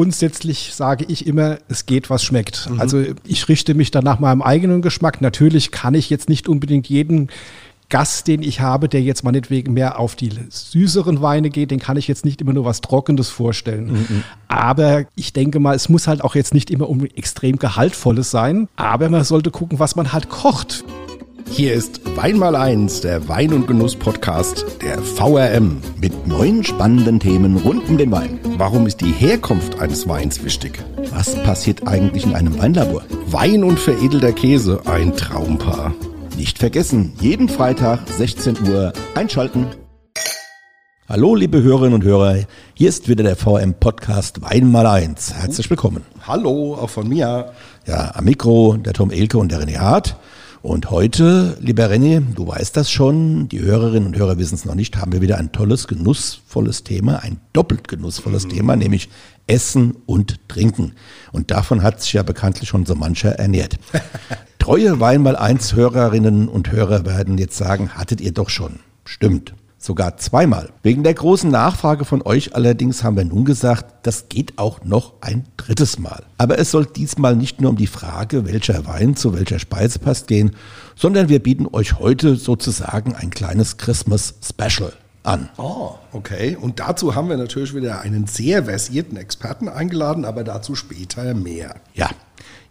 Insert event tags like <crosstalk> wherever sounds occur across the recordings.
grundsätzlich sage ich immer, es geht, was schmeckt. Mhm. Also ich richte mich dann nach meinem eigenen Geschmack. Natürlich kann ich jetzt nicht unbedingt jeden Gast, den ich habe, der jetzt meinetwegen mehr auf die süßeren Weine geht, den kann ich jetzt nicht immer nur was Trockenes vorstellen. Mhm. Aber ich denke mal, es muss halt auch jetzt nicht immer um extrem Gehaltvolles sein. Aber man sollte gucken, was man halt kocht. Hier ist Wein mal eins, der Wein- und Genuss-Podcast der VRM mit neuen spannenden Themen rund um den Wein. Warum ist die Herkunft eines Weins wichtig? Was passiert eigentlich in einem Weinlabor? Wein und veredelter Käse, ein Traumpaar. Nicht vergessen, jeden Freitag 16 Uhr einschalten. Hallo liebe Hörerinnen und Hörer, hier ist wieder der VM Podcast Wein mal eins. Herzlich willkommen. Hallo, auch von mir. Ja, am Mikro der Tom Elke und der René Hart. Und heute, lieber René, du weißt das schon, die Hörerinnen und Hörer wissen es noch nicht, haben wir wieder ein tolles, genussvolles Thema, ein doppelt genussvolles mhm. Thema, nämlich Essen und Trinken. Und davon hat sich ja bekanntlich schon so mancher ernährt. <laughs> Treue Weinmal 1 Hörerinnen und Hörer werden jetzt sagen, hattet ihr doch schon. Stimmt sogar zweimal. Wegen der großen Nachfrage von euch allerdings haben wir nun gesagt, das geht auch noch ein drittes Mal. Aber es soll diesmal nicht nur um die Frage, welcher Wein zu welcher Speise passt gehen, sondern wir bieten euch heute sozusagen ein kleines Christmas Special an. Oh, okay. Und dazu haben wir natürlich wieder einen sehr versierten Experten eingeladen, aber dazu später mehr. Ja,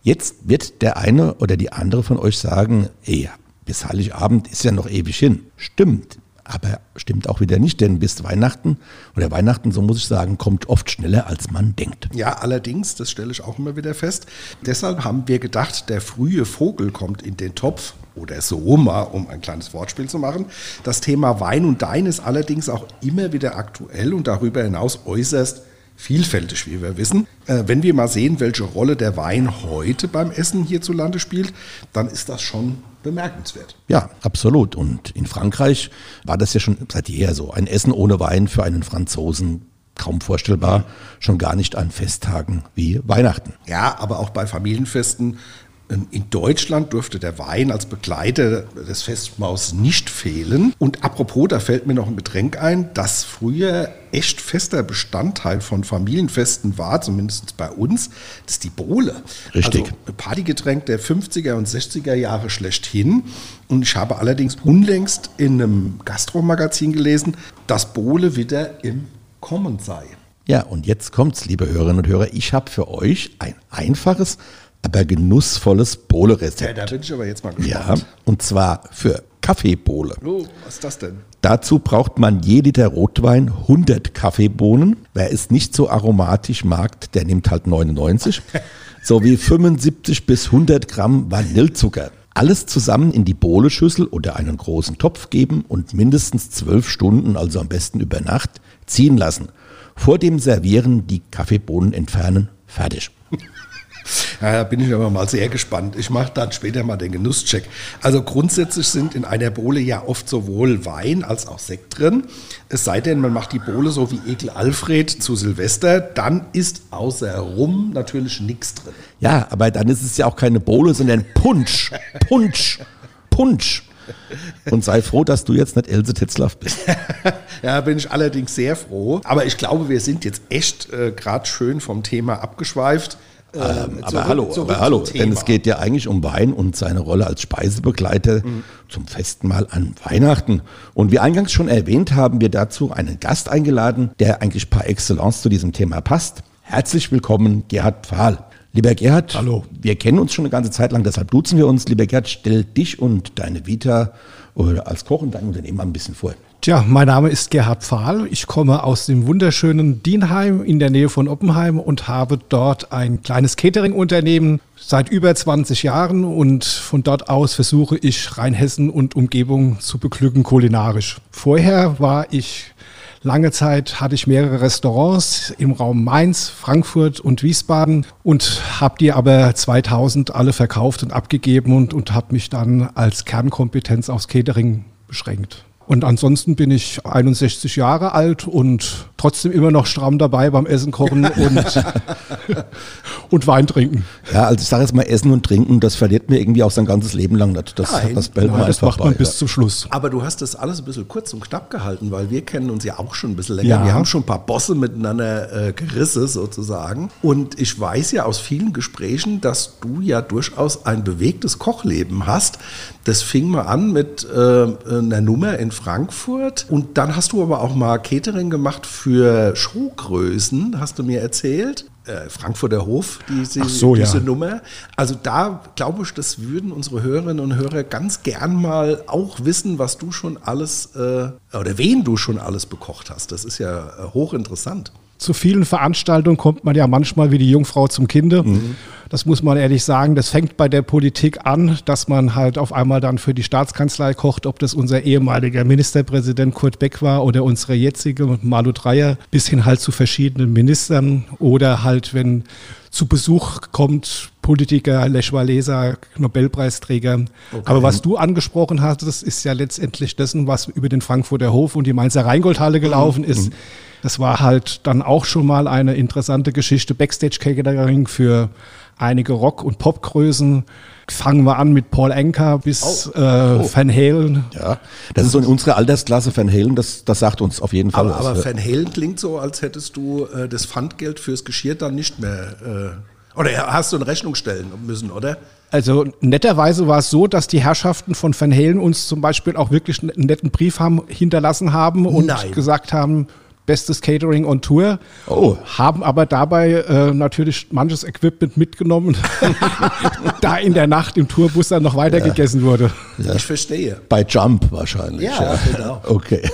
jetzt wird der eine oder die andere von euch sagen, ey, bis Heiligabend ist ja noch ewig hin. Stimmt, aber stimmt auch wieder nicht, denn bis Weihnachten oder Weihnachten, so muss ich sagen, kommt oft schneller, als man denkt. Ja, allerdings, das stelle ich auch immer wieder fest. Deshalb haben wir gedacht, der frühe Vogel kommt in den Topf oder so um ein kleines Wortspiel zu machen. Das Thema Wein und Dein ist allerdings auch immer wieder aktuell und darüber hinaus äußerst vielfältig, wie wir wissen. Äh, wenn wir mal sehen, welche Rolle der Wein heute beim Essen hierzulande spielt, dann ist das schon bemerkenswert. Ja, absolut. Und in Frankreich war das ja schon seit jeher so. Ein Essen ohne Wein für einen Franzosen kaum vorstellbar, schon gar nicht an Festtagen wie Weihnachten. Ja, aber auch bei Familienfesten in Deutschland durfte der Wein als Begleiter des Festmahls nicht fehlen. Und apropos, da fällt mir noch ein Getränk ein, das früher echt fester Bestandteil von Familienfesten war, zumindest bei uns, das ist die Bohle. Richtig. Also Partygetränk der 50er und 60er Jahre schlechthin. Und ich habe allerdings unlängst in einem Gastromagazin gelesen, dass Bohle wieder im Kommen sei. Ja, und jetzt kommt's, liebe Hörerinnen und Hörer. Ich habe für euch ein einfaches, aber genussvolles Bohle-Rezept. Ja, da bin ich aber jetzt mal gespannt. Ja, und zwar für Kaffeebohle. Oh, was ist das denn? Dazu braucht man je Liter Rotwein 100 Kaffeebohnen. Wer es nicht so aromatisch mag, der nimmt halt 99. sowie 75 bis 100 Gramm Vanillezucker. Alles zusammen in die Bohleschüssel oder einen großen Topf geben und mindestens 12 Stunden, also am besten über Nacht, ziehen lassen. Vor dem Servieren die Kaffeebohnen entfernen. Fertig. <laughs> Ja, da bin ich aber mal sehr gespannt. Ich mache dann später mal den Genusscheck. Also grundsätzlich sind in einer Bohle ja oft sowohl Wein als auch Sekt drin. Es sei denn, man macht die Bohle so wie Ekel Alfred zu Silvester, dann ist außer Rum natürlich nichts drin. Ja, aber dann ist es ja auch keine Bohle, sondern Punsch. Punsch. Punsch. Und sei froh, dass du jetzt nicht Else Tetzlaff bist. <laughs> ja, bin ich allerdings sehr froh. Aber ich glaube, wir sind jetzt echt äh, gerade schön vom Thema abgeschweift. Ähm, ähm, aber hallo, aber hallo, denn es geht ja eigentlich um Wein und seine Rolle als Speisebegleiter mhm. zum Festmahl an Weihnachten. Und wie eingangs schon erwähnt, haben wir dazu einen Gast eingeladen, der eigentlich par excellence zu diesem Thema passt. Herzlich willkommen, Gerhard Pfahl. Lieber Gerhard, hallo. Wir kennen uns schon eine ganze Zeit lang, deshalb duzen wir uns. Lieber Gerhard, stell dich und deine Vita als Koch und dein Unternehmen mal ein bisschen vor. Tja, mein Name ist Gerhard Pfahl. Ich komme aus dem wunderschönen Dienheim in der Nähe von Oppenheim und habe dort ein kleines Catering-Unternehmen seit über 20 Jahren und von dort aus versuche ich Rheinhessen und Umgebung zu beglücken kulinarisch. Vorher war ich Lange Zeit hatte ich mehrere Restaurants im Raum Mainz, Frankfurt und Wiesbaden und habe die aber 2000 alle verkauft und abgegeben und, und habe mich dann als Kernkompetenz aufs Catering beschränkt. Und ansonsten bin ich 61 Jahre alt und trotzdem immer noch stramm dabei beim Essen kochen und, <laughs> und Wein trinken. Ja, also ich sage jetzt mal Essen und Trinken, das verliert mir irgendwie auch sein ganzes Leben lang nicht. Das, Nein. das Nein, das macht man bei, bis ja. zum Schluss. Aber du hast das alles ein bisschen kurz und knapp gehalten, weil wir kennen uns ja auch schon ein bisschen länger. Ja. Wir haben schon ein paar Bosse miteinander äh, gerissen sozusagen. Und ich weiß ja aus vielen Gesprächen, dass du ja durchaus ein bewegtes Kochleben hast. Das fing mal an mit äh, einer Nummer in Frankfurt. Und dann hast du aber auch mal Catering gemacht für Showgrößen, hast du mir erzählt. Äh, Frankfurter Hof, diese, so, ja. diese Nummer. Also da glaube ich, das würden unsere Hörerinnen und Hörer ganz gern mal auch wissen, was du schon alles äh, oder wen du schon alles bekocht hast. Das ist ja äh, hochinteressant. Zu vielen Veranstaltungen kommt man ja manchmal wie die Jungfrau zum Kinde. Das muss man ehrlich sagen. Das fängt bei der Politik an, dass man halt auf einmal dann für die Staatskanzlei kocht, ob das unser ehemaliger Ministerpräsident Kurt Beck war oder unsere jetzige Malu Dreyer, bis hin halt zu verschiedenen Ministern oder halt, wenn zu Besuch kommt, Politiker, Lech Walesa, Nobelpreisträger. Aber was du angesprochen hast, das ist ja letztendlich dessen, was über den Frankfurter Hof und die Mainzer Rheingoldhalle gelaufen ist. Das war halt dann auch schon mal eine interessante Geschichte. Backstage-Catering für einige Rock- und Popgrößen. Fangen wir an mit Paul Anka bis äh, Van Halen. Ja, das ist so in unserer Altersklasse Van Halen, das, das sagt uns auf jeden Fall Aber, was. aber. Van Halen klingt so, als hättest du äh, das Pfandgeld fürs Geschirr dann nicht mehr. Äh, oder hast du in Rechnung stellen müssen, oder? Also netterweise war es so, dass die Herrschaften von Van Halen uns zum Beispiel auch wirklich einen netten Brief haben, hinterlassen haben und Nein. gesagt haben, bestes Catering on Tour. Oh. Haben aber dabei äh, natürlich manches Equipment mitgenommen, <laughs> da in der Nacht im Tourbus dann noch weiter gegessen wurde. Ich verstehe. Bei Jump wahrscheinlich. Ja, genau. Okay.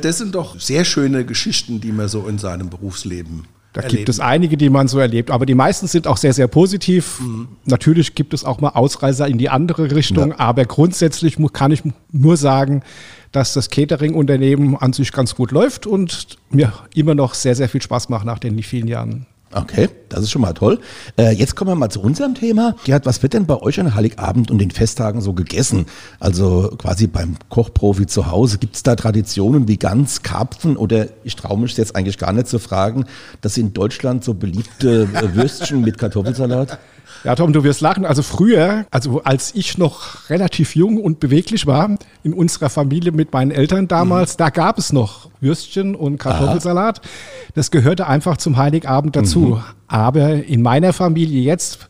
Das sind doch sehr schöne Geschichten, die man so in seinem Berufsleben Da erlebt. gibt es einige, die man so erlebt, aber die meisten sind auch sehr, sehr positiv. Natürlich gibt es auch mal Ausreißer in die andere Richtung, aber grundsätzlich kann ich nur sagen, dass das Catering-Unternehmen an sich ganz gut läuft und mir immer noch sehr, sehr viel Spaß macht nach den vielen Jahren. Okay, das ist schon mal toll. Äh, jetzt kommen wir mal zu unserem Thema. Gerhard, was wird denn bei euch an Heiligabend und den Festtagen so gegessen? Also quasi beim Kochprofi zu Hause. Gibt es da Traditionen wie Gans, Karpfen oder ich traue mich jetzt eigentlich gar nicht zu fragen, das in Deutschland so beliebte äh, Würstchen mit Kartoffelsalat? Ja, Tom, du wirst lachen. Also früher, also als ich noch relativ jung und beweglich war, in unserer Familie mit meinen Eltern damals, da gab es noch Würstchen und Kartoffelsalat. Das gehörte einfach zum Heiligabend dazu. Aber in meiner Familie jetzt,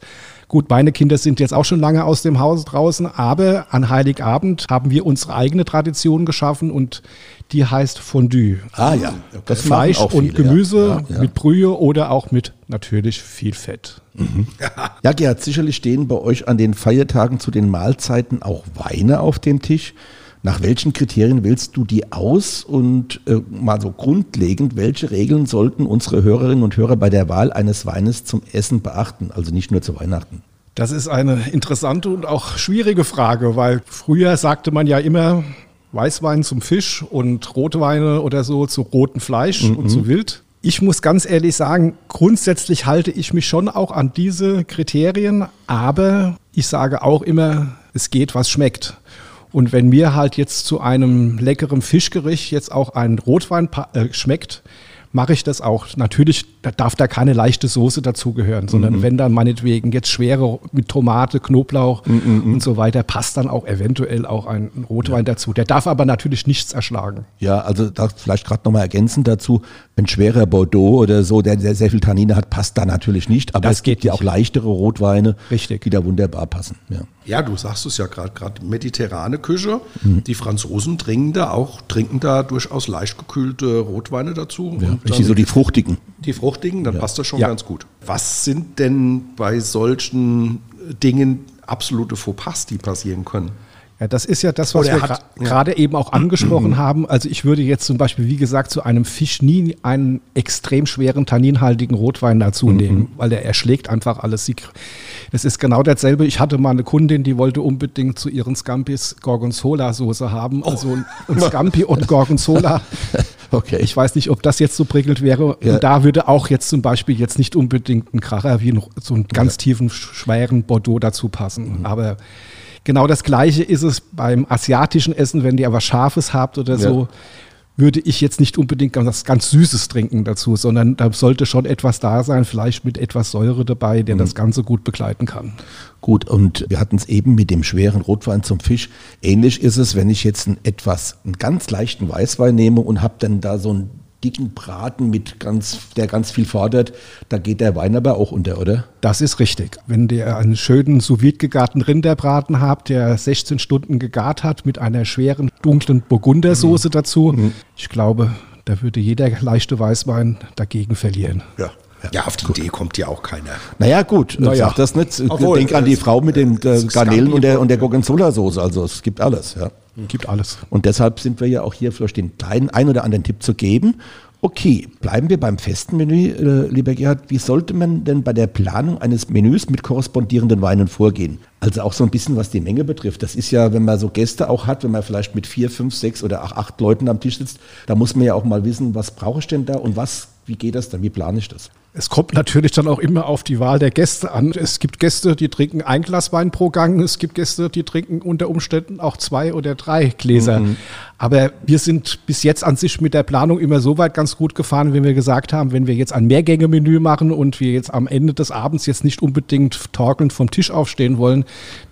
gut, meine Kinder sind jetzt auch schon lange aus dem Haus draußen, aber an Heiligabend haben wir unsere eigene Tradition geschaffen und die heißt Fondue. Ah ja, das machen Fleisch auch und viele, Gemüse ja. Ja, ja. mit Brühe oder auch mit natürlich viel Fett. Ja, Gerhard, sicherlich stehen bei euch an den Feiertagen zu den Mahlzeiten auch Weine auf dem Tisch. Nach welchen Kriterien wählst du die aus? Und äh, mal so grundlegend, welche Regeln sollten unsere Hörerinnen und Hörer bei der Wahl eines Weines zum Essen beachten? Also nicht nur zu Weihnachten. Das ist eine interessante und auch schwierige Frage, weil früher sagte man ja immer Weißwein zum Fisch und Rotweine oder so zu rotem Fleisch und zu Wild. Ich muss ganz ehrlich sagen, grundsätzlich halte ich mich schon auch an diese Kriterien, aber ich sage auch immer, es geht, was schmeckt. Und wenn mir halt jetzt zu einem leckeren Fischgericht jetzt auch ein Rotwein äh, schmeckt, mache ich das auch. Natürlich da darf da keine leichte Soße dazugehören, sondern wenn dann meinetwegen jetzt schwere mit Tomate, Knoblauch und so weiter, passt dann auch eventuell auch ein Rotwein dazu. Der darf aber natürlich nichts erschlagen. Ja, also da vielleicht gerade nochmal ergänzend dazu, ein schwerer Bordeaux oder so, der, der sehr viel Tannine hat, passt da natürlich nicht. Aber Das es gibt geht ja auch leichtere Rotweine, Richtig. die da wunderbar passen. Ja. Ja, du sagst es ja gerade, gerade mediterrane Küche. Mhm. Die Franzosen trinken da auch, trinken da durchaus leicht gekühlte Rotweine dazu. Ja, und richtig, dann so die fruchtigen. die fruchtigen, dann passt das schon Ja. ganz gut. Was sind denn bei solchen Dingen absolute Fauxpas, die passieren können? Ja, das ist ja das, was Oder wir gra- gerade eben auch angesprochen <clears throat> haben. Also ich würde jetzt zum Beispiel, wie gesagt, zu einem Fisch nie einen extrem schweren tanninhaltigen Rotwein dazu nehmen, weil der erschlägt einfach alles. Das ist genau dasselbe. Ich hatte mal eine Kundin, die wollte unbedingt zu ihren Scampis Gorgonzola-Soße haben. Also ein Scampi und Gorgonzola. <laughs> Okay. Ich weiß nicht, ob das jetzt so prickelt wäre. Ja. Und da würde auch jetzt zum Beispiel jetzt nicht unbedingt ein Kracher wie ein, so einen ganz tiefen, schweren Bordeaux dazu passen. Aber Genau das Gleiche ist es beim asiatischen Essen, wenn ihr was Scharfes habt oder so. Würde ich jetzt nicht unbedingt was ganz Süßes trinken dazu, sondern da sollte schon etwas da sein, vielleicht mit etwas Säure dabei, der das Ganze gut begleiten kann. Gut, und wir hatten es eben mit dem schweren Rotwein zum Fisch. Ähnlich ist es, wenn ich jetzt einen etwas, einen ganz leichten Weißwein nehme und habe dann da so einen dicken Braten mit ganz, der ganz viel fordert, da geht der Wein aber auch unter, oder? Das ist richtig. Wenn ihr einen schönen sous gegarten Rinderbraten habt, der 16 Stunden gegart hat mit einer schweren dunklen Burgundersoße dazu, ich glaube, da würde jeder leichte Weißwein dagegen verlieren. Ja. Ja, auf die Idee kommt ja auch keiner. Naja, gut, Naja. sag das nicht. Obwohl, Denk an die Frau mit den äh, Garnelen und der, und der. Gorgonzola-Soße. Also es gibt alles, ja. Gibt alles. Und deshalb sind wir ja auch hier vielleicht den kleinen ein oder anderen Tipp zu geben. Okay, bleiben wir beim festen Menü, äh, lieber Gerhard. Wie sollte man denn bei der Planung eines Menüs mit korrespondierenden Weinen vorgehen? Also auch so ein bisschen, was die Menge betrifft. Das ist ja, wenn man so Gäste auch hat, wenn man vielleicht mit vier, fünf, sechs oder auch acht Leuten am Tisch sitzt, da muss man ja auch mal wissen, was brauche ich denn da und was, wie geht das dann, wie plane ich das? Es kommt natürlich dann auch immer auf die Wahl der Gäste an. Es gibt Gäste, die trinken ein Glas Wein pro Gang. Es gibt Gäste, die trinken unter Umständen auch zwei oder drei Gläser. Aber wir sind bis jetzt an sich mit der Planung immer so weit ganz gut gefahren, wenn wir gesagt haben, wenn wir jetzt ein Mehrgänge-Menü machen und wir jetzt am Ende des Abends jetzt nicht unbedingt torkelnd vom Tisch aufstehen wollen,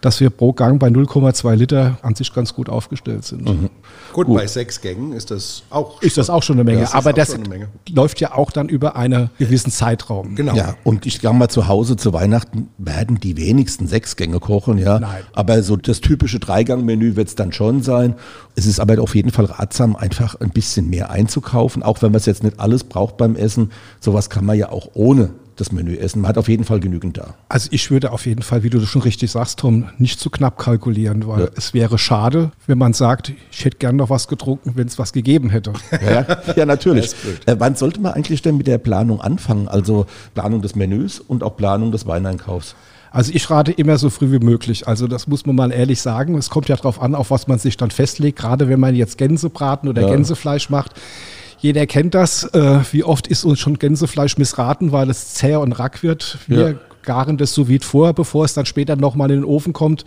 dass wir pro Gang bei 0,2 Liter an sich ganz gut aufgestellt sind. Gut, bei sechs Gängen ist das auch Ist das auch schon eine Menge. Das ist Aber auch das schon eine Menge. läuft ja auch dann über einen gewissen Zeitraum. Genau. Ja, und ich sage mal, zu Hause zu Weihnachten werden die wenigsten sechs Gänge kochen, ja. Nein. Aber so das typische Dreigang-Menü wird es dann schon sein. Es ist aber auf jeden Fall ratsam, einfach ein bisschen mehr einzukaufen, auch wenn man es jetzt nicht alles braucht beim Essen. Sowas kann man ja auch ohne das Menü essen. Man hat auf jeden Fall genügend da. Also ich würde auf jeden Fall, wie du das schon richtig sagst, Tom, nicht zu knapp kalkulieren, weil Ja. es wäre schade, wenn man sagt, ich hätte gern noch was getrunken, wenn es was gegeben hätte. Ja, ja <laughs> natürlich. Äh, wann sollte man eigentlich denn mit der Planung anfangen? Also Planung des Menüs und auch Planung des Weineinkaufs. Also ich rate immer so früh wie möglich. Also das muss man mal ehrlich sagen. Es kommt ja darauf an, auf was man sich dann festlegt. Gerade wenn man jetzt Gänsebraten oder Ja. Gänsefleisch macht. Jeder kennt das. Äh, wie oft ist uns schon Gänsefleisch missraten, weil es zäh und rack wird. Wir Ja. garen das so vide vor, bevor es dann später nochmal in den Ofen kommt.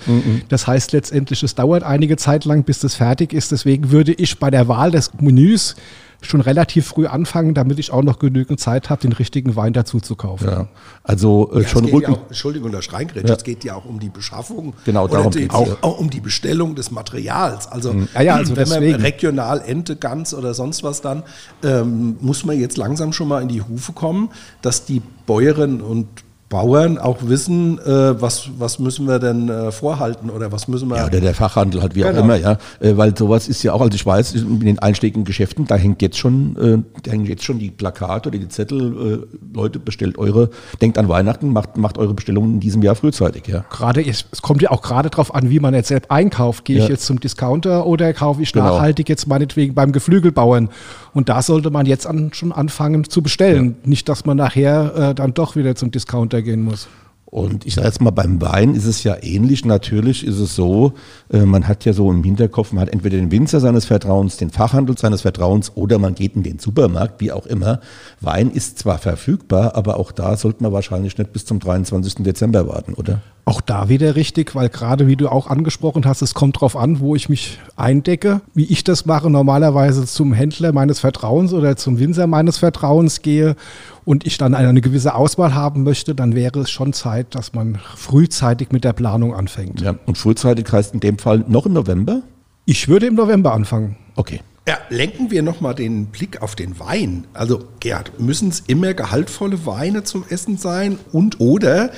Das heißt letztendlich, es dauert einige Zeit lang, bis das fertig ist. Deswegen würde ich bei der Wahl des Menüs schon relativ früh anfangen, damit ich auch noch genügend Zeit habe, den richtigen Wein dazu zu kaufen. Ja. Also äh, Ja, schon es geht ruhig. ja auch, Entschuldigung, das Reingrätsch, es geht ja auch um die Beschaffung. Genau, darum die, geht's auch, ja. auch um die Bestellung des Materials. Also, Ja, ja, also wenn man deswegen. regional Ente, Gans oder sonst was dann, ähm, muss man jetzt langsam schon mal in die Hufe kommen, dass die Bäuerinnen und Bauern auch wissen, äh, was, was müssen wir denn äh, vorhalten oder was müssen wir. Ja, oder der Fachhandel halt, wie auch Genau. immer, ja. Äh, weil sowas ist ja auch, also ich weiß, in den einschlägigen Geschäften, da hängt jetzt schon, äh, da hängen jetzt schon die Plakate oder die Zettel, äh, Leute, bestellt eure, denkt an Weihnachten, macht, macht eure Bestellungen in diesem Jahr frühzeitig, ja. Gerade, es kommt ja auch gerade darauf an, wie man jetzt selbst einkauft. Gehe ich Ja. jetzt zum Discounter oder kaufe ich Genau. nachhaltig jetzt meinetwegen beim Geflügelbauern? Und da sollte man jetzt an, schon anfangen zu bestellen. Nicht, dass man nachher äh, dann doch wieder zum Discounter gehen muss. Und ich sage jetzt mal, beim Wein ist es ja ähnlich. Natürlich ist es so, äh, man hat ja so im Hinterkopf, man hat entweder den Winzer seines Vertrauens, den Fachhandel seines Vertrauens oder man geht in den Supermarkt, wie auch immer. Wein ist zwar verfügbar, aber auch da sollte man wahrscheinlich nicht bis zum 23. Dezember warten, oder? Auch da wieder richtig, weil gerade wie du auch angesprochen hast, es kommt drauf an, wo ich mich eindecke. Wie ich das mache, normalerweise zum Händler meines Vertrauens oder zum Winzer meines Vertrauens gehe und ich dann eine gewisse Auswahl haben möchte, dann wäre es schon Zeit, dass man frühzeitig mit der Planung anfängt. Ja. Und frühzeitig heißt in dem Fall noch im November? Ich würde im November anfangen. Okay. Ja, lenken wir nochmal den Blick auf den Wein. Also, Gerd, müssen es immer gehaltvolle Weine zum Essen sein? Und oder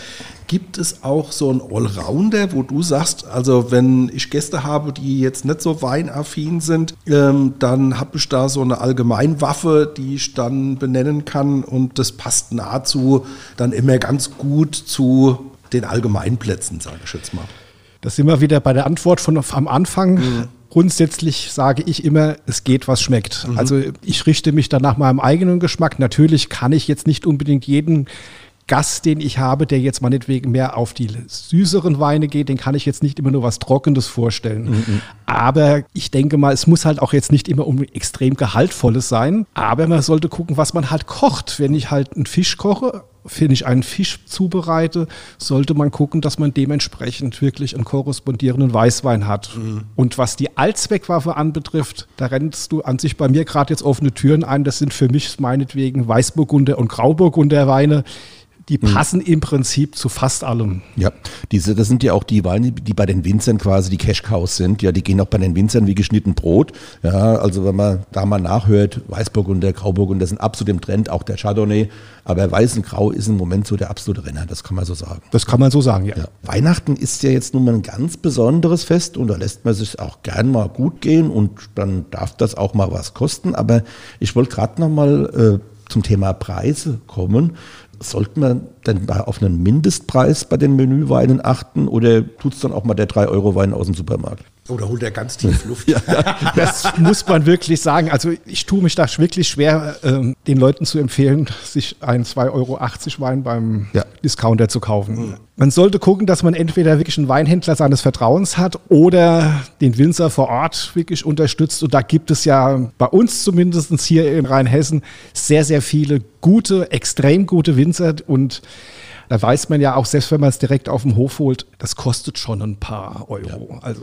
gibt es auch so einen Allrounder, wo du sagst, also wenn ich Gäste habe, die jetzt nicht so weinaffin sind, ähm, dann habe ich da so eine Allgemeinwaffe, die ich dann benennen kann und das passt nahezu dann immer ganz gut zu den Allgemeinplätzen, sage ich jetzt mal. Das sind wir wieder bei der Antwort von am Anfang. Grundsätzlich sage ich immer, es geht, was schmeckt. Also ich richte mich dann nach meinem eigenen Geschmack. Natürlich kann ich jetzt nicht unbedingt jeden Gast, den ich habe, der jetzt meinetwegen mehr auf die süßeren Weine geht, den kann ich jetzt nicht immer nur was Trockenes vorstellen. Aber ich denke mal, es muss halt auch jetzt nicht immer um extrem Gehaltvolles sein. Aber man sollte gucken, was man halt kocht. Wenn ich halt einen Fisch koche, wenn ich einen Fisch zubereite, sollte man gucken, dass man dementsprechend wirklich einen korrespondierenden Weißwein hat. Mhm. Und was die Allzweckwaffe anbetrifft, da rennst du an sich bei mir gerade jetzt offene Türen ein. Das sind für mich meinetwegen Weißburgunder und Grauburgunder Weine die hm. passen im Prinzip zu fast allem. Ja, diese, das sind ja auch die Weine, die bei den Winzern quasi die Cash Cows sind. Ja, die gehen auch bei den Winzern wie geschnitten Brot. Ja, also wenn man da mal nachhört, Weißburgunder, Grauburgunder sind absolut im Trend, auch der Chardonnay. Aber Weiß und Grau ist im Moment so der absolute Renner, das kann man so sagen. Das kann man so sagen, ja. ja. Weihnachten ist ja jetzt nun mal ein ganz besonderes Fest und da lässt man sich auch gern mal gut gehen und dann darf das auch mal was kosten. Aber ich wollte gerade noch mal äh, zum Thema Preise kommen. Sollte man denn auf einen Mindestpreis bei den Menüweinen achten oder tut es dann auch mal der 3-Euro-Wein aus dem Supermarkt? Oder holt er ganz tief Luft? <laughs> ja, das muss man wirklich sagen. Also ich tue mich da wirklich schwer, ähm, den Leuten zu empfehlen, sich einen 2,80 Euro Wein beim ja. Discounter zu kaufen. Mhm. Man sollte gucken, dass man entweder wirklich einen Weinhändler seines Vertrauens hat oder den Winzer vor Ort wirklich unterstützt. Und da gibt es ja bei uns zumindest hier in Rheinhessen sehr, sehr viele gute, extrem gute Winzer und da weiß man ja auch, selbst wenn man es direkt auf dem Hof holt, das kostet schon ein paar Euro. Ja. Also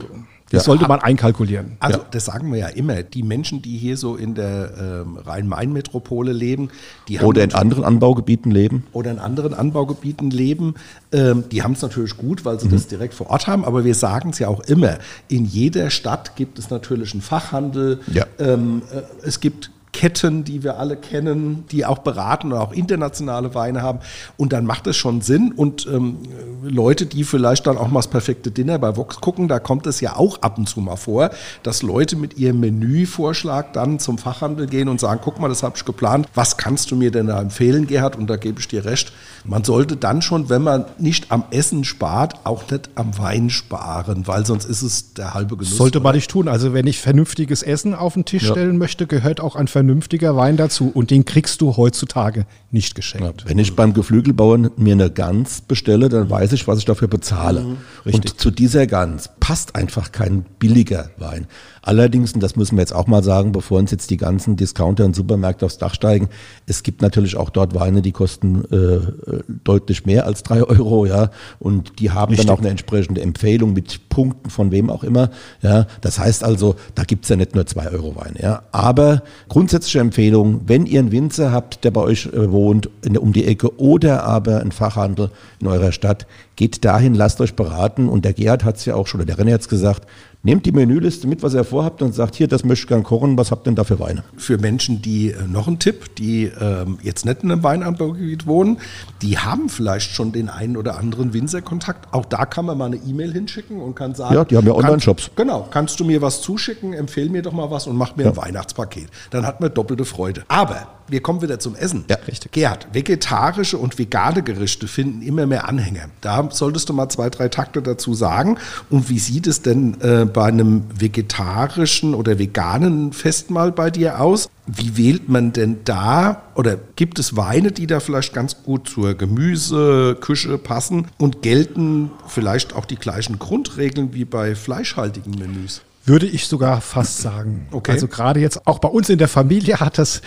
das ja. sollte man einkalkulieren. Also ja. das sagen wir ja immer. Die Menschen, die hier so in der ähm, Rhein-Main-Metropole leben, die haben oder in anderen Anbaugebieten leben oder in anderen Anbaugebieten leben, ähm, die haben es natürlich gut, weil sie mhm. das direkt vor Ort haben. Aber wir sagen es ja auch immer: In jeder Stadt gibt es natürlich einen Fachhandel. Ja. Ähm, äh, es gibt Ketten, die wir alle kennen, die auch beraten und auch internationale Weine haben. Und dann macht es schon Sinn. Und ähm, Leute, die vielleicht dann auch mal das perfekte Dinner bei Vox gucken, da kommt es ja auch ab und zu mal vor, dass Leute mit ihrem Menüvorschlag dann zum Fachhandel gehen und sagen, guck mal, das habe ich geplant, was kannst du mir denn da empfehlen, Gerhard? Und da gebe ich dir recht. Man sollte dann schon, wenn man nicht am Essen spart, auch nicht am Wein sparen, weil sonst ist es der halbe Genuss. Sollte man nicht tun. Also wenn ich vernünftiges Essen auf den Tisch ja. stellen möchte, gehört auch ein vernünftiger Wein dazu. Und den kriegst du heutzutage nicht geschenkt. Ja, wenn ich beim Geflügelbauern mir eine Gans bestelle, dann weiß ich, was ich dafür bezahle. Mhm, und zu dieser Gans passt einfach kein billiger Wein. Allerdings, und das müssen wir jetzt auch mal sagen, bevor uns jetzt die ganzen Discounter und Supermärkte aufs Dach steigen, es gibt natürlich auch dort Weine, die kosten äh, deutlich mehr als drei <laughs> Euro, ja. Und die haben Richtig. dann auch eine entsprechende Empfehlung mit Punkten von wem auch immer. Ja. Das heißt also, da gibt's ja nicht nur zwei Euro Weine, ja. Aber grundsätzliche Empfehlung, wenn ihr einen Winzer habt, der bei euch äh, wohnt, in, um die Ecke oder aber einen Fachhandel in eurer Stadt, geht dahin, lasst euch beraten. Und der Gerhard hat es ja auch schon, oder der René hat es gesagt, Nehmt die Menüliste mit, was ihr vorhabt und sagt, hier, das möchte ich gern kochen, was habt ihr denn da für Weine? Für Menschen, die äh, noch ein Tipp, die ähm, jetzt nicht in einem Weinanbaugebiet wohnen, die haben vielleicht schon den einen oder anderen Winzerkontakt. Auch da kann man mal eine E-Mail hinschicken und kann sagen, ja, die haben ja Online-Shops. Genau, kannst du mir was zuschicken, empfehl mir doch mal was und mach mir ja. ein Weihnachtspaket. Dann hat man doppelte Freude. Aber wir kommen wieder zum Essen. Ja, richtig. Gerhard, vegetarische und vegane Gerichte finden immer mehr Anhänger. Da solltest du mal zwei, drei Takte dazu sagen. Und wie sieht es denn äh, bei einem vegetarischen oder veganen Festmahl bei dir aus? Wie wählt man denn da oder gibt es Weine, die da vielleicht ganz gut zur Gemüseküche passen und gelten vielleicht auch die gleichen Grundregeln wie bei fleischhaltigen Menüs? Würde ich sogar fast sagen. Okay. Also gerade jetzt auch bei uns in der Familie <laughs> hat das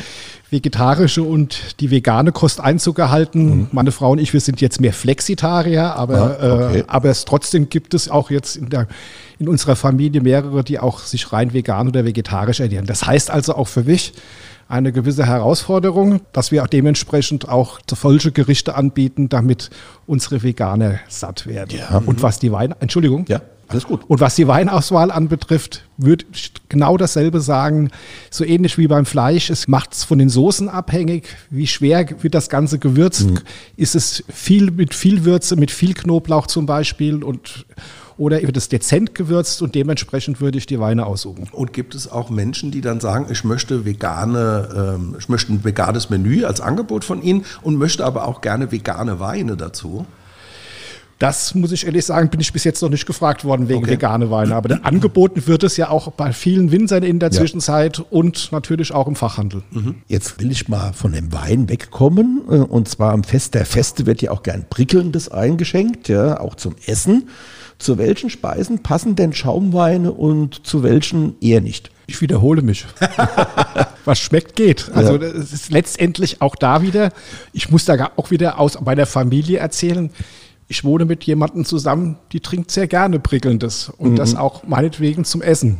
vegetarische und die vegane Kost Einzug gehalten. Mhm. Meine Frau und ich, wir sind jetzt mehr Flexitarier, aber, ah, okay. äh, aber es trotzdem gibt es auch jetzt in, der, in unserer Familie mehrere, die auch sich rein vegan oder vegetarisch ernähren. Das heißt also auch für mich, eine gewisse Herausforderung, dass wir auch dementsprechend auch solche Gerichte anbieten, damit unsere Veganer satt werden. Ja. Und was die Weine, Entschuldigung. Ja. Alles gut. Und was die Weinauswahl anbetrifft, würde ich genau dasselbe sagen. So ähnlich wie beim Fleisch. Es macht es von den Soßen abhängig. Wie schwer wird das Ganze gewürzt? Mhm. Ist es viel mit viel Würze, mit viel Knoblauch zum Beispiel und oder wird es dezent gewürzt und dementsprechend würde ich die Weine aussuchen. Und gibt es auch Menschen, die dann sagen, ich möchte vegane, ähm, ich möchte ein veganes Menü als Angebot von Ihnen und möchte aber auch gerne vegane Weine dazu? Das muss ich ehrlich sagen, bin ich bis jetzt noch nicht gefragt worden wegen okay. vegane Weine. Aber angeboten wird es ja auch bei vielen Winzern in der ja. Zwischenzeit und natürlich auch im Fachhandel. Mhm. Jetzt will ich mal von dem Wein wegkommen. Äh, und zwar am Fest der Feste wird ja auch gern prickelndes eingeschenkt, ja, auch zum Essen. Zu welchen Speisen passen denn Schaumweine und zu welchen eher nicht? Ich wiederhole mich. <laughs> Was schmeckt, geht. Also Ja. es ist letztendlich auch da wieder, ich muss da auch wieder aus meiner Familie erzählen. Ich wohne mit jemandem zusammen, die trinkt sehr gerne Prickelndes und das auch meinetwegen zum Essen.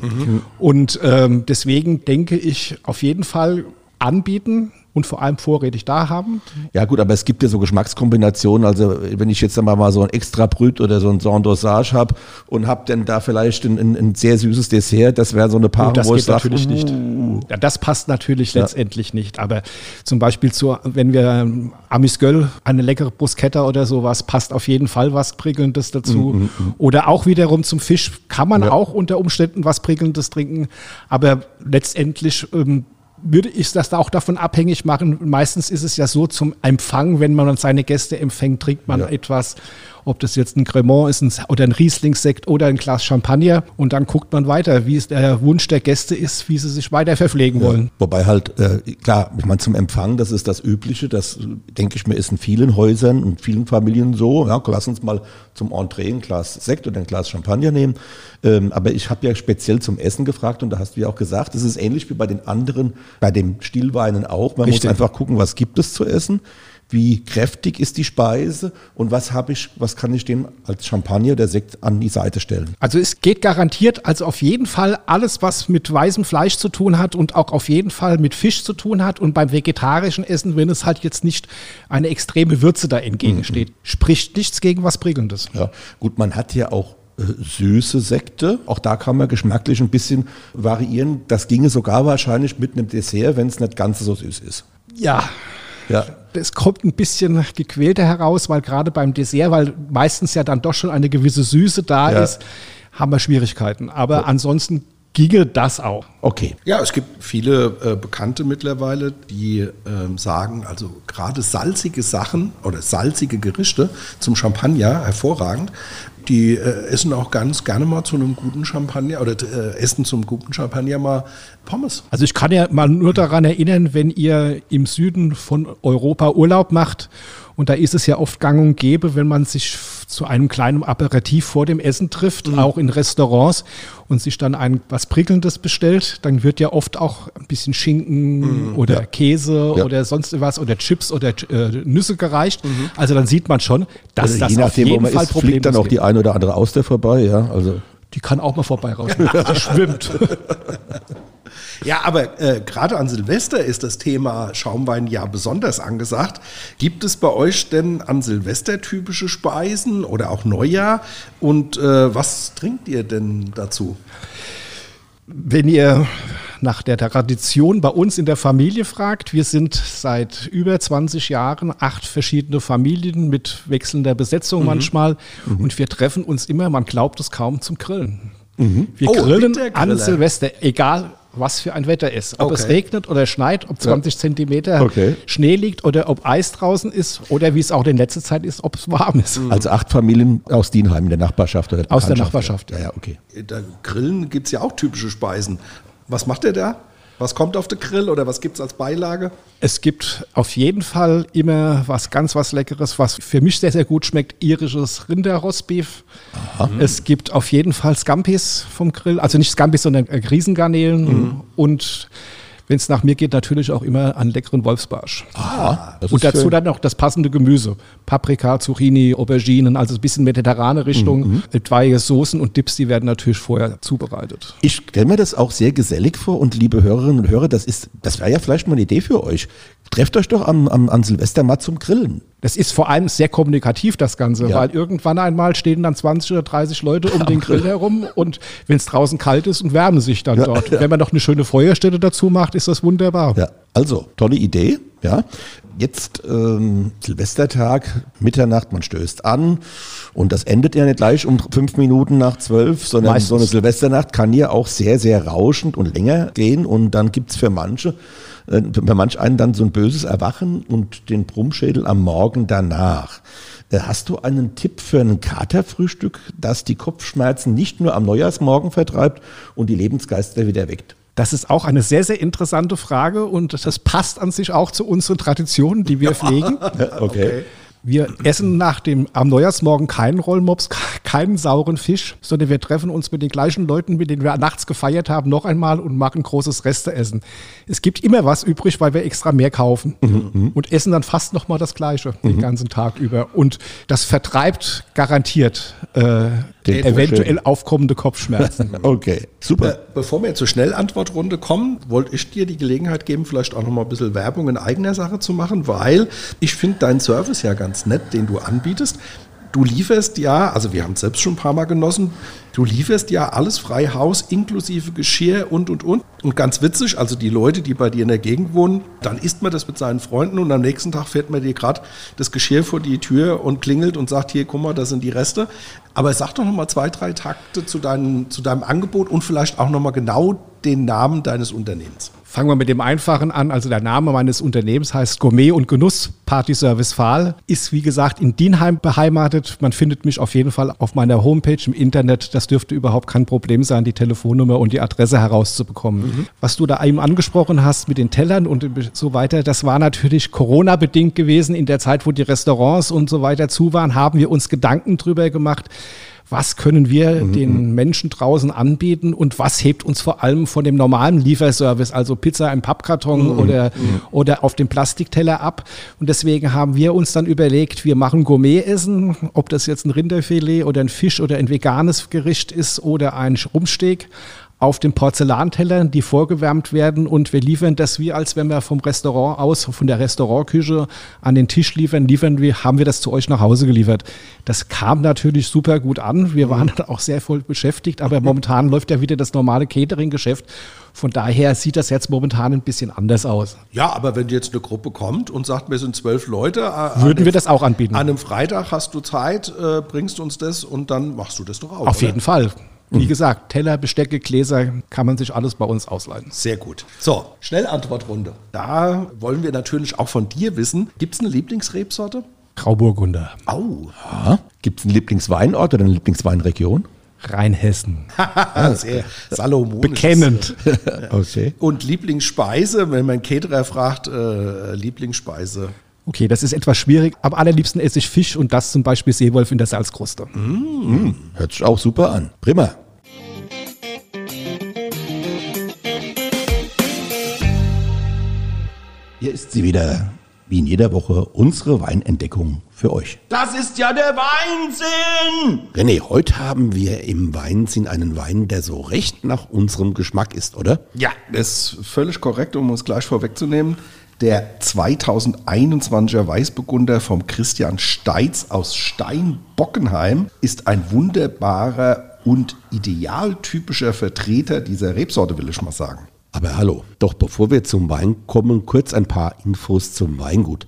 Und ähm, deswegen denke ich auf jeden Fall anbieten und vor allem vorrätig da haben. Ja gut, aber es gibt ja so Geschmackskombinationen. Also wenn ich jetzt einmal mal so ein extra Brüt oder so ein Dosage habe und habe dann da vielleicht ein, ein, ein sehr süßes Dessert, das wäre so eine Paarung, Und das wo ich geht sage, natürlich nicht. Ja, das passt natürlich letztendlich nicht. Aber zum Beispiel zu, wenn wir ähm, Amis Göll, eine leckere Bruschetta oder sowas, passt auf jeden Fall was Prickelndes dazu. Oder auch wiederum zum Fisch kann man auch unter Umständen was Prickelndes trinken. Aber letztendlich ähm, würde ich das da auch davon abhängig machen. Meistens ist es ja so zum Empfang, wenn man seine Gäste empfängt, trinkt man etwas, ob das jetzt ein Cremant ist ein, oder ein Rieslingsekt oder ein Glas Champagner und dann guckt man weiter, wie es der Wunsch der Gäste ist, wie sie sich weiter verpflegen wollen. Wobei halt, äh, klar, ich meine, zum Empfang, das ist das Übliche, das denke ich mir, ist in vielen Häusern und vielen Familien so. Ja, lass uns mal zum Entree ein Glas Sekt oder ein Glas Champagner nehmen. Ähm, aber ich habe ja speziell zum Essen gefragt und da hast du ja auch gesagt, es ist ähnlich wie bei den anderen, bei dem Stillweinen auch. Man Richtig. muss einfach gucken, was gibt es zu essen. Wie kräftig ist die Speise und was habe ich, was kann ich dem als Champagner oder Sekt an die Seite stellen? Also es geht garantiert, also auf jeden Fall alles, was mit weißem Fleisch zu tun hat und auch auf jeden Fall mit Fisch zu tun hat und beim vegetarischen Essen, wenn es halt jetzt nicht eine extreme Würze da entgegensteht, spricht nichts gegen was Prickelndes. Ja, gut, man hat ja auch süße Sekte. Auch da kann man geschmacklich ein bisschen variieren. Das ginge sogar wahrscheinlich mit einem Dessert, wenn es nicht ganz so süß ist. Ja, Ja. es kommt ein bisschen gequälter heraus, weil gerade beim Dessert, weil meistens ja dann doch schon eine gewisse Süße da Ja. ist, haben wir Schwierigkeiten. Aber ansonsten ginge das auch. Okay. Ja, es gibt viele äh, Bekannte mittlerweile, die ähm, sagen, also gerade salzige Sachen oder salzige Gerichte zum Champagner, hervorragend, die äh, essen auch ganz gerne mal zu einem guten Champagner oder äh, essen zum guten Champagner mal Pommes. Also ich kann ja mal nur daran erinnern, wenn ihr im Süden von Europa Urlaub macht und da ist es ja oft gang und gäbe, wenn man sich zu einem kleinen Aperitif vor dem Essen trifft, auch in Restaurants und sich dann ein was Prickelndes bestellt, dann wird ja oft auch ein bisschen Schinken oder Käse Ja. oder sonst was oder Chips oder äh, Nüsse gereicht. Also dann sieht man schon, dass Also das je auf nachdem, wo jeden man Fall ist, fliegt dann auch die eine oder andere Auster vorbei. Ja, also Die kann auch mal vorbei raus. <laughs> Die schwimmt. <laughs> Ja, aber äh, gerade an Silvester ist das Thema Schaumwein ja besonders angesagt. Gibt es bei euch denn an Silvester typische Speisen oder auch Neujahr? Und äh, was trinkt ihr denn dazu? Wenn ihr nach der Tradition bei uns in der Familie fragt, wir sind seit über 20 Jahren acht verschiedene Familien mit wechselnder Besetzung manchmal und wir treffen uns immer, man glaubt es kaum, zum Grillen. Wir Oh, grillen an Silvester, egal was für ein Wetter ist. Ob es Okay. regnet oder schneit, ob 20 Zentimeter Okay. Schnee liegt oder ob Eis draußen ist oder wie es auch in letzter Zeit ist, ob es warm ist. also acht Familien aus Dienheim in der Nachbarschaft. Oder Aus der. Nachbarschaft. Ja, ja, okay. Da Grillen gibt es ja auch typische Speisen. Was macht ihr da? Was kommt auf den Grill oder was gibt es als Beilage? Es gibt auf jeden Fall immer was ganz was Leckeres, was für mich sehr, sehr gut schmeckt, irisches Rinderrostbeef. Es gibt auf jeden Fall Scampis vom Grill, also nicht Scampis, sondern äh, Riesengarnelen und wenn es nach mir geht, natürlich auch immer einen leckeren Wolfsbarsch. Aha, das Und ist dazu schön. dann noch das passende Gemüse. Paprika, Zucchini, Auberginen, also ein bisschen mediterrane Richtung. Etwaige Soßen und Dips, die werden natürlich vorher zubereitet. Ich stelle mir das auch sehr gesellig vor und liebe Hörerinnen und Hörer, das ist, das wäre ja vielleicht mal eine Idee für euch. Trefft euch doch am, am, an Silvester mal zum Grillen. Das ist vor allem sehr kommunikativ, das Ganze, Ja. weil irgendwann einmal stehen dann 20 oder 30 Leute um den Grill herum und wenn es draußen kalt ist und wärmen sich dann dort. Wenn man noch eine schöne Feuerstelle dazu macht, ist das wunderbar. Ja, also, tolle Idee. Ja, jetzt ähm, Silvestertag, Mitternacht, man stößt an und das endet ja nicht gleich um fünf Minuten nach zwölf, sondern Meistens. so eine Silvesternacht kann ja auch sehr, sehr rauschend und länger gehen und dann gibt's für manche, äh, für manch einen dann so ein böses Erwachen und den Brummschädel am Morgen danach. Äh, Hast du einen Tipp für ein Katerfrühstück, das die Kopfschmerzen nicht nur am Neujahrsmorgen vertreibt und die Lebensgeister wieder weckt? Das ist auch eine sehr, sehr interessante Frage und das passt an sich auch zu unseren Traditionen, die wir <laughs> pflegen. Okay. Wir essen nach dem am Neujahrsmorgen keinen Rollmops, <laughs> keinen sauren Fisch, sondern wir treffen uns mit den gleichen Leuten, mit denen wir nachts gefeiert haben, noch einmal und machen großes Resteessen. Es gibt immer was übrig, weil wir extra mehr kaufen mhm. und essen dann fast noch mal das Gleiche mhm. den ganzen Tag über. Und das vertreibt garantiert äh, eventuell aufkommende Kopfschmerzen. <laughs> okay, super. Äh, bevor wir zur Schnellantwortrunde kommen, wollte ich dir die Gelegenheit geben, vielleicht auch noch mal ein bisschen Werbung in eigener Sache zu machen, weil ich finde deinen Service ja ganz nett, den du anbietest. Du lieferst ja, also wir haben es selbst schon ein paar Mal genossen, du lieferst ja alles frei Haus, inklusive Geschirr und, und, und. Und ganz witzig, also die Leute, die bei dir in der Gegend wohnen, dann isst man das mit seinen Freunden und am nächsten Tag fährt man dir gerade das Geschirr vor die Tür und klingelt und sagt, hier, guck mal, das sind die Reste. Aber sag doch noch mal zwei, drei Takte zu, deinem, zu deinem Angebot und vielleicht auch noch mal genau den Namen deines Unternehmens. Fangen wir mit dem Einfachen an. Also der Name meines Unternehmens heißt Gourmet und Genuss Party Service Fahl. Ist wie gesagt in Dienheim beheimatet. Man findet mich auf jeden Fall auf meiner Homepage im Internet. Das dürfte überhaupt kein Problem sein, die Telefonnummer und die Adresse herauszubekommen. Mhm. Was du da eben angesprochen hast mit den Tellern und so weiter, das war natürlich Corona-bedingt gewesen. In der Zeit, wo die Restaurants und so weiter zu waren, haben wir uns Gedanken drüber gemacht was können wir mhm. den Menschen draußen anbieten und was hebt uns vor allem von dem normalen Lieferservice, also Pizza im Pappkarton mhm. oder, mhm. oder auf dem Plastikteller ab. Und deswegen haben wir uns dann überlegt, wir machen Gourmet-Essen, ob das jetzt ein Rinderfilet oder ein Fisch oder ein veganes Gericht ist oder ein Rumsteak auf den Porzellantellern, die vorgewärmt werden und wir liefern das wie als wenn wir vom Restaurant aus, von der Restaurantküche an den Tisch liefern, liefern wir, haben wir das zu euch nach Hause geliefert. Das kam natürlich super gut an. Wir waren dann auch sehr voll beschäftigt, aber momentan <laughs> läuft ja wieder das normale Catering-Geschäft. Von daher sieht das jetzt momentan ein bisschen anders aus. Ja, aber wenn jetzt eine Gruppe kommt und sagt, wir sind zwölf Leute, äh, würden wir das auch anbieten. An einem Freitag hast du Zeit, äh, bringst uns das und dann machst du das doch auch. Auf oder? jeden Fall. Wie gesagt, Teller, Bestecke, Gläser, kann man sich alles bei uns ausleihen. Sehr gut. So, Schnellantwortrunde. Da wollen wir natürlich auch von dir wissen, gibt es eine Lieblingsrebsorte? Grauburgunder. Au. Ja. Gibt es einen Lieblingsweinort oder eine Lieblingsweinregion? Rheinhessen. <laughs> Sehr salomonisch. Bekennend. <laughs> okay. Und Lieblingsspeise, wenn mein Caterer fragt, äh, Lieblingsspeise. Okay, das ist etwas schwierig. Am allerliebsten esse ich Fisch und das zum Beispiel Seewolf in der Salzkruste. Mmh, hört sich auch super an. Prima. Hier ist sie wieder, wie in jeder Woche, unsere Weinentdeckung für euch. Das ist ja der Weinsinn! René, heute haben wir im Weinsinn einen Wein, der so recht nach unserem Geschmack ist, oder? Ja, das ist völlig korrekt, um es gleich vorwegzunehmen. Der 2021er Weißburgunder vom Christian Steitz aus Steinbockenheim ist ein wunderbarer und idealtypischer Vertreter dieser Rebsorte, will ich mal sagen. Aber hallo, doch bevor wir zum Wein kommen, kurz ein paar Infos zum Weingut.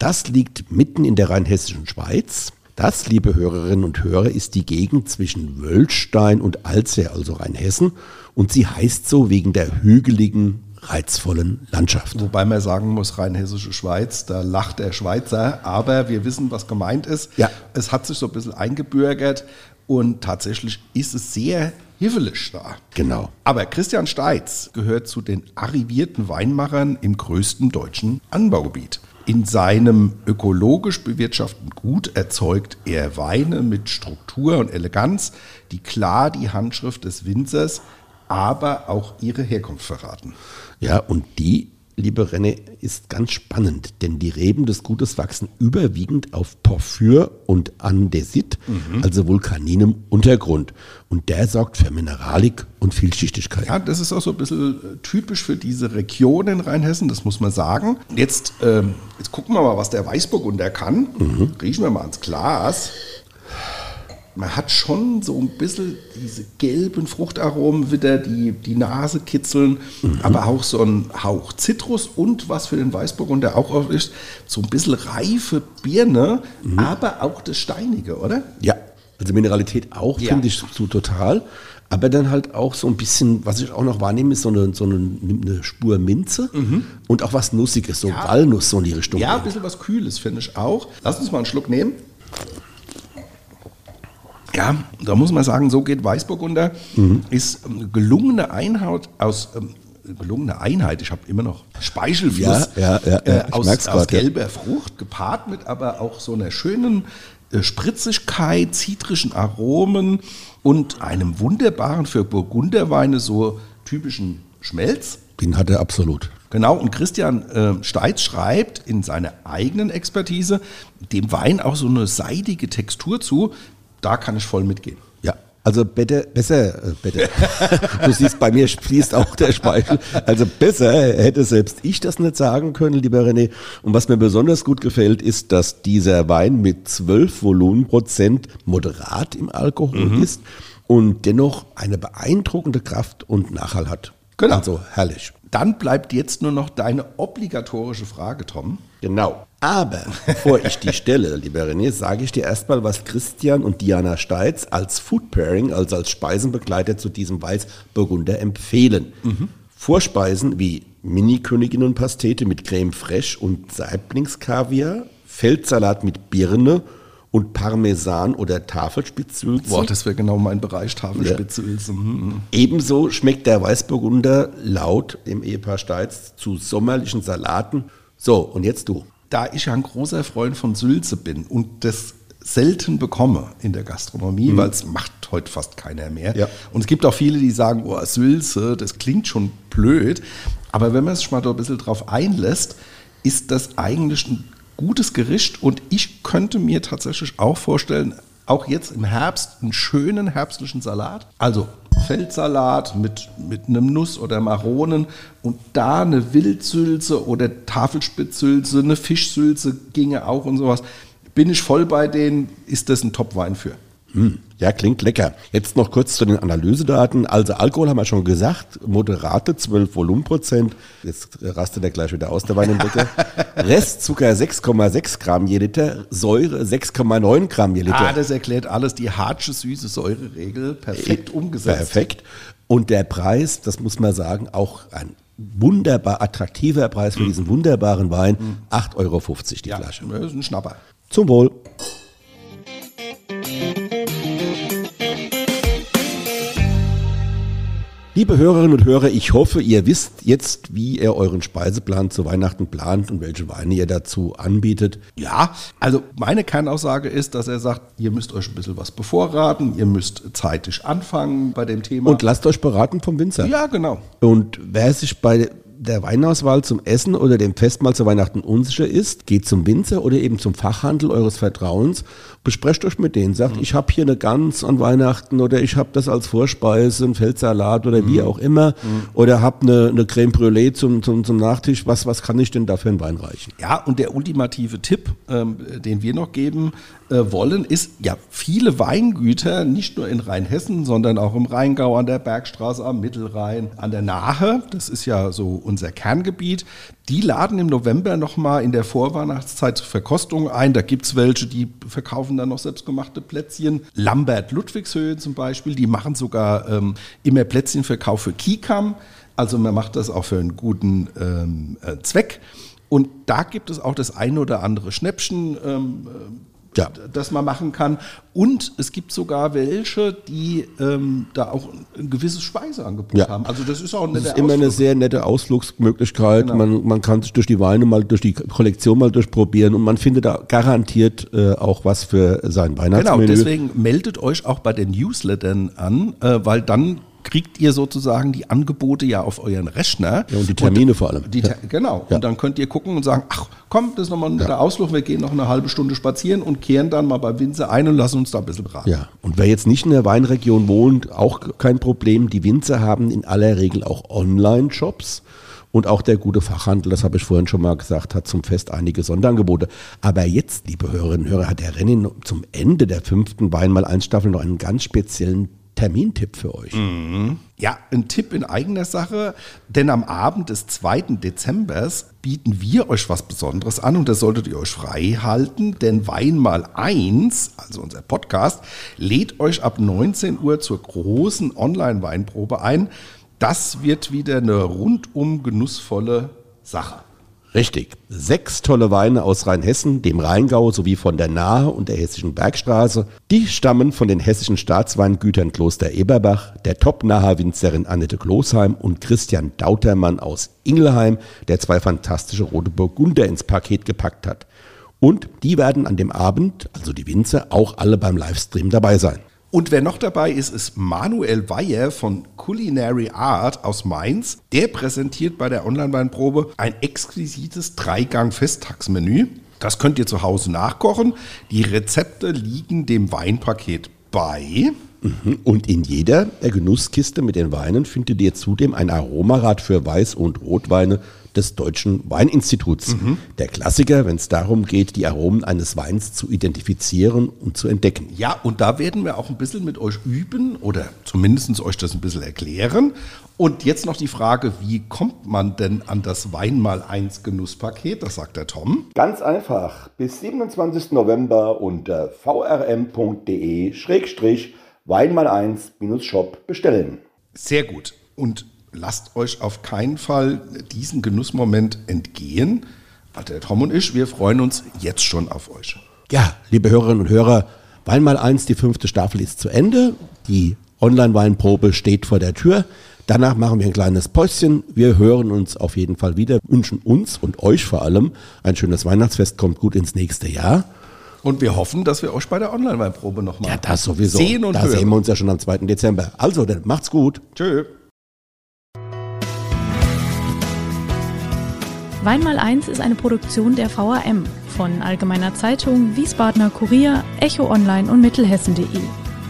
Das liegt mitten in der rheinhessischen Schweiz. Das, liebe Hörerinnen und Hörer, ist die Gegend zwischen Wölstein und Alzey, also Rheinhessen. Und sie heißt so wegen der hügeligen reizvollen Landschaft. Wobei man sagen muss, rheinhessische Schweiz, da lacht der Schweizer, aber wir wissen, was gemeint ist. Ja. Es hat sich so ein bisschen eingebürgert und tatsächlich ist es sehr hiffelig da. Genau. Aber Christian Steitz gehört zu den arrivierten Weinmachern im größten deutschen Anbaugebiet. In seinem ökologisch bewirtschafteten Gut erzeugt er Weine mit Struktur und Eleganz, die klar die Handschrift des Winzers, aber auch ihre Herkunft verraten. Ja, und die, liebe René, ist ganz spannend, denn die Reben des Gutes wachsen überwiegend auf Porphyr und Andesit, mhm. also vulkaninem Untergrund. Und der sorgt für Mineralik und Vielschichtigkeit. Ja, das ist auch so ein bisschen äh, typisch für diese Region in Rheinhessen, das muss man sagen. Jetzt, ähm, jetzt gucken wir mal, was der Weißburgunder kann. Mhm. Riechen wir mal ins Glas man hat schon so ein bisschen diese gelben Fruchtaromen wieder, die die Nase kitzeln, mhm. aber auch so ein Hauch Zitrus und was für den Weißburgunder auch oft ist, so ein bisschen reife Birne, mhm. aber auch das Steinige, oder? Ja, also Mineralität auch, ja. finde ich so total. Aber dann halt auch so ein bisschen, was ich auch noch wahrnehme, ist so eine, so eine, eine Spur Minze mhm. und auch was Nussiges, so ja. Walnuss so in die Richtung. Ja, ein bisschen was Kühles, finde ich auch. Lass uns mal einen Schluck nehmen. Ja, da muss man sagen, so geht Weißburgunder. Mhm. Ist ähm, gelungene Einheit aus ähm, gelungene Einheit, ich habe immer noch Speichelfluss ja, ja, ja, äh, aus, aus gelber Frucht, gepaart mit aber auch so einer schönen äh, Spritzigkeit, zitrischen Aromen und einem wunderbaren für Burgunderweine so typischen Schmelz. Den hat er absolut. Genau, und Christian äh, Steitz schreibt in seiner eigenen Expertise dem Wein auch so eine seidige Textur zu. Da kann ich voll mitgehen. Ja, also bitte, besser, äh, bitte. <laughs> du siehst, bei mir fließt auch der Speichel. Also besser hätte selbst ich das nicht sagen können, lieber René. Und was mir besonders gut gefällt, ist, dass dieser Wein mit 12 Volumenprozent moderat im Alkohol mhm. ist und dennoch eine beeindruckende Kraft und Nachhall hat. Genau. Also herrlich. Dann bleibt jetzt nur noch deine obligatorische Frage, Tom. Genau. Aber bevor ich die stelle, lieber René, sage ich dir erstmal, was Christian und Diana Steitz als Food Pairing, also als Speisenbegleiter zu diesem Weißburgunder empfehlen. Mhm. Vorspeisen wie Mini-Königinnenpastete mit Creme fraiche und Saiblingskaviar, Feldsalat mit Birne und Parmesan oder Tafelspitzsülze. Boah, das wäre genau mein Bereich, Tafelspitzsülze. Ja. Mhm. Ebenso schmeckt der Weißburgunder laut dem Ehepaar Steitz zu sommerlichen Salaten. So, und jetzt du. Da ich ja ein großer Freund von Sülze bin und das selten bekomme in der Gastronomie, mhm. weil es macht heute fast keiner mehr. Ja. Und es gibt auch viele, die sagen, oh, Sülze, das klingt schon blöd. Aber wenn man sich mal da ein bisschen drauf einlässt, ist das eigentlich ein gutes Gericht und ich könnte mir tatsächlich auch vorstellen, auch jetzt im Herbst einen schönen herbstlichen Salat. Also Feldsalat mit, mit einem Nuss oder Maronen und da eine Wildsülze oder Tafelspitzsülze, eine Fischsülze ginge auch und sowas. Bin ich voll bei denen, ist das ein Top-Wein für. Hm, ja, klingt lecker. Jetzt noch kurz zu den Analysedaten. Also Alkohol haben wir schon gesagt, moderate 12 Volumenprozent. Jetzt rastet er gleich wieder aus, der Wein im Wein <laughs> Restzucker 6,6 Gramm je Liter, Säure 6,9 Gramm je Liter. Ah, das erklärt alles die hartsche süße Säureregel perfekt äh, umgesetzt. Perfekt. Und der Preis, das muss man sagen, auch ein wunderbar attraktiver Preis für hm. diesen wunderbaren Wein. 8,50 Euro die ja, Flasche. Das ist ein Schnapper. Zum Wohl. Liebe Hörerinnen und Hörer, ich hoffe, ihr wisst jetzt, wie ihr euren Speiseplan zu Weihnachten plant und welche Weine ihr dazu anbietet. Ja, also meine Kernaussage ist, dass er sagt, ihr müsst euch ein bisschen was bevorraten, ihr müsst zeitig anfangen bei dem Thema. Und lasst euch beraten vom Winzer. Ja, genau. Und wer sich bei der Weinauswahl zum Essen oder dem Festmahl zu Weihnachten unsicher ist, geht zum Winzer oder eben zum Fachhandel eures Vertrauens, besprecht euch mit denen, sagt, mhm. ich habe hier eine Gans an Weihnachten oder ich habe das als Vorspeise, ein Feldsalat oder mhm. wie auch immer mhm. oder habe eine, eine Creme Brûlée zum, zum, zum Nachtisch, was, was kann ich denn da für einen Wein reichen? Ja, und der ultimative Tipp, ähm, den wir noch geben wollen, ist, ja, viele Weingüter, nicht nur in Rheinhessen, sondern auch im Rheingau, an der Bergstraße, am Mittelrhein, an der Nahe, das ist ja so unser Kerngebiet, die laden im November nochmal in der Vorweihnachtszeit zur Verkostung ein. Da gibt es welche, die verkaufen dann noch selbstgemachte Plätzchen. Lambert Ludwigshöhe zum Beispiel, die machen sogar ähm, immer Plätzchenverkauf für Kikam. Also man macht das auch für einen guten ähm, äh, Zweck. Und da gibt es auch das ein oder andere Schnäppchen. Ähm, ja. das man machen kann. Und es gibt sogar welche, die ähm, da auch ein gewisses Speiseangebot ja. haben. Also das ist auch ein Das ist immer Ausflug. eine sehr nette Ausflugsmöglichkeit. Genau. Man, man kann sich durch die Weine mal, durch die Kollektion mal durchprobieren und man findet da garantiert äh, auch was für sein Weihnachtsmenü. Genau, deswegen meldet euch auch bei den Newslettern an, äh, weil dann kriegt ihr sozusagen die Angebote ja auf euren Rechner. Ja, und die Termine und, vor allem. Die, ja. Genau. Ja. Und dann könnt ihr gucken und sagen, ach komm, das ist nochmal ein ja. Ausflug, wir gehen noch eine halbe Stunde spazieren und kehren dann mal bei Winzer ein und lassen uns da ein bisschen beraten. Ja, und wer jetzt nicht in der Weinregion wohnt, auch kein Problem. Die Winzer haben in aller Regel auch Online-Shops. Und auch der gute Fachhandel, das habe ich vorhin schon mal gesagt, hat zum Fest einige Sonderangebote. Aber jetzt, liebe Hörerinnen und Hörer, hat der Rennen zum Ende der fünften Weinmal 1 Staffel noch einen ganz speziellen Termintipp für euch. Mhm. Ja, ein Tipp in eigener Sache, denn am Abend des 2. Dezembers bieten wir euch was Besonderes an und das solltet ihr euch frei halten, denn Weinmal 1, also unser Podcast, lädt euch ab 19 Uhr zur großen Online-Weinprobe ein. Das wird wieder eine rundum genussvolle Sache. Richtig. Sechs tolle Weine aus Rheinhessen, dem Rheingau sowie von der Nahe und der Hessischen Bergstraße. Die stammen von den hessischen Staatsweingütern Kloster Eberbach, der Top-Naher Winzerin Annette Klosheim und Christian Dautermann aus Ingelheim, der zwei fantastische rote Burgunder ins Paket gepackt hat. Und die werden an dem Abend, also die Winzer, auch alle beim Livestream dabei sein. Und wer noch dabei ist, ist Manuel Weyer von Culinary Art aus Mainz. Der präsentiert bei der Online-Weinprobe ein exquisites Dreigang-Festtagsmenü. Das könnt ihr zu Hause nachkochen. Die Rezepte liegen dem Weinpaket bei. Mhm. Und in jeder der Genusskiste mit den Weinen findet ihr zudem ein Aromarad für Weiß- und Rotweine des Deutschen Weininstituts. Mhm. Der Klassiker, wenn es darum geht, die Aromen eines Weins zu identifizieren und zu entdecken. Ja, und da werden wir auch ein bisschen mit euch üben oder zumindest euch das ein bisschen erklären. Und jetzt noch die Frage, wie kommt man denn an das Wein mal eins Genusspaket? Das sagt der Tom. Ganz einfach. Bis 27. November unter vrm.de-wein mal eins Shop bestellen. Sehr gut. Und lasst euch auf keinen Fall diesen Genussmoment entgehen. Der Tom und ich, wir freuen uns jetzt schon auf euch. Ja, liebe Hörerinnen und Hörer, Wein mal eins, die fünfte Staffel ist zu Ende. Die Online-Weinprobe steht vor der Tür. Danach machen wir ein kleines Päuschen. Wir hören uns auf jeden Fall wieder, wünschen uns und euch vor allem ein schönes Weihnachtsfest, kommt gut ins nächste Jahr. Und wir hoffen, dass wir euch bei der Online-Weinprobe nochmal ja, das sowieso. sehen und da hören. sehen wir uns ja schon am 2. Dezember. Also, dann macht's gut. Tschö. Weinmal 1 ist eine Produktion der VAM von Allgemeiner Zeitung, Wiesbadener Kurier, Echo Online und Mittelhessen.de.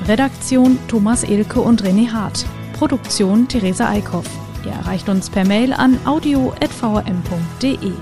Redaktion Thomas Elke und René Hart. Produktion Theresa Eickhoff. Ihr erreicht uns per Mail an audio.vm.de.